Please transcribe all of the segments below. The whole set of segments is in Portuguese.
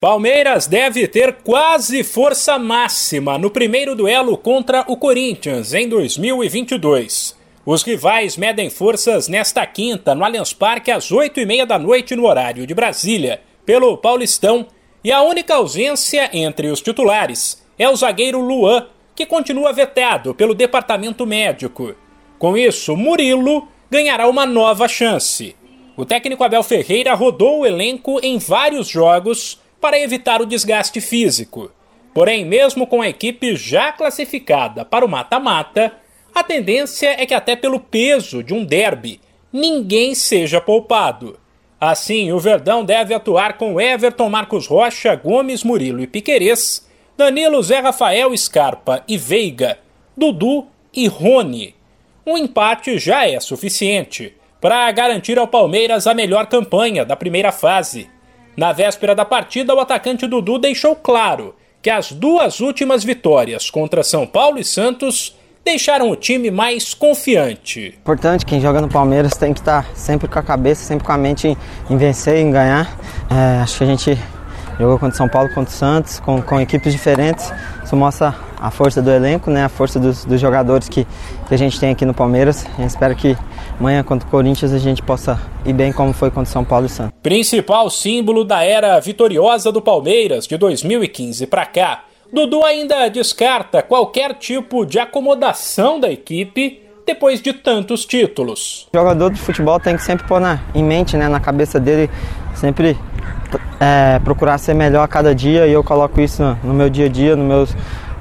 Palmeiras deve ter quase força máxima no primeiro duelo contra o Corinthians em 2022. Os rivais medem forças nesta quinta no Allianz Parque às oito e meia da noite no horário de Brasília, pelo Paulistão, e a única ausência entre os titulares é o zagueiro Luan, que continua vetado pelo departamento médico. Com isso, Murilo ganhará uma nova chance. O técnico Abel Ferreira rodou o elenco em vários jogos para evitar o desgaste físico. Porém, mesmo com a equipe já classificada para o mata-mata, a tendência é que, até pelo peso de um derby, ninguém seja poupado. Assim, o Verdão deve atuar com Everton, Marcos Rocha, Gomes, Murilo e Piquerez, Danilo, Zé Rafael, Scarpa e Veiga, Dudu e Rony. Um empate já é suficiente para garantir ao Palmeiras a melhor campanha da primeira fase. Na véspera da partida, o atacante Dudu deixou claro que as duas últimas vitórias contra São Paulo e Santos deixaram o time mais confiante. Importante, quem joga no Palmeiras tem que estar sempre com a cabeça, sempre com a mente em vencer, em ganhar. É, acho que a gente jogou contra São Paulo, contra Santos, com, com equipes diferentes. Isso mostra a força do elenco, né, a força dos, dos jogadores que, que a gente tem aqui no Palmeiras. A gente espera que amanhã contra o Corinthians a gente possa ir bem como foi contra São Paulo e Santos. Principal símbolo da era vitoriosa do Palmeiras de 2015 para cá, Dudu ainda descarta qualquer tipo de acomodação da equipe depois de tantos títulos. O jogador de futebol tem que sempre pôr na, em mente, né, na cabeça dele, sempre é, procurar ser melhor a cada dia e eu coloco isso no, no meu dia a dia, no meus,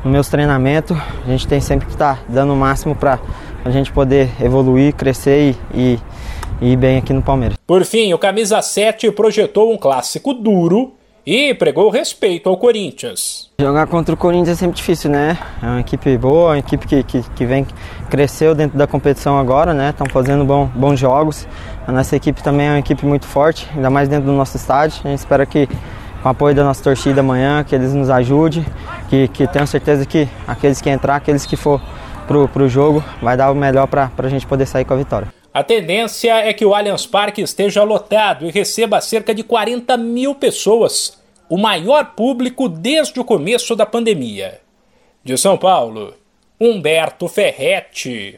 no meus treinamentos. A gente tem sempre que estar tá dando o máximo para a gente poder evoluir, crescer e, e, ir bem aqui no Palmeiras. Por fim, o camisa 7 projetou um clássico duro e pregou respeito ao Corinthians. Jogar contra o Corinthians é sempre difícil, né? É uma equipe boa, uma equipe que, que, que vem, cresceu dentro da competição agora, né? Estão fazendo bom, bons jogos. A nossa equipe também é uma equipe muito forte, ainda mais dentro do nosso estádio. A gente espera que, com o apoio da nossa torcida amanhã, que eles nos ajudem, que, que tenho certeza que aqueles que entrar, aqueles que for pro, pro jogo, vai dar o melhor para a gente poder sair com a vitória. A tendência é que o Allianz Parque esteja lotado e receba cerca de 40 mil pessoas, o maior público desde o começo da pandemia. De São Paulo, Humberto Ferretti.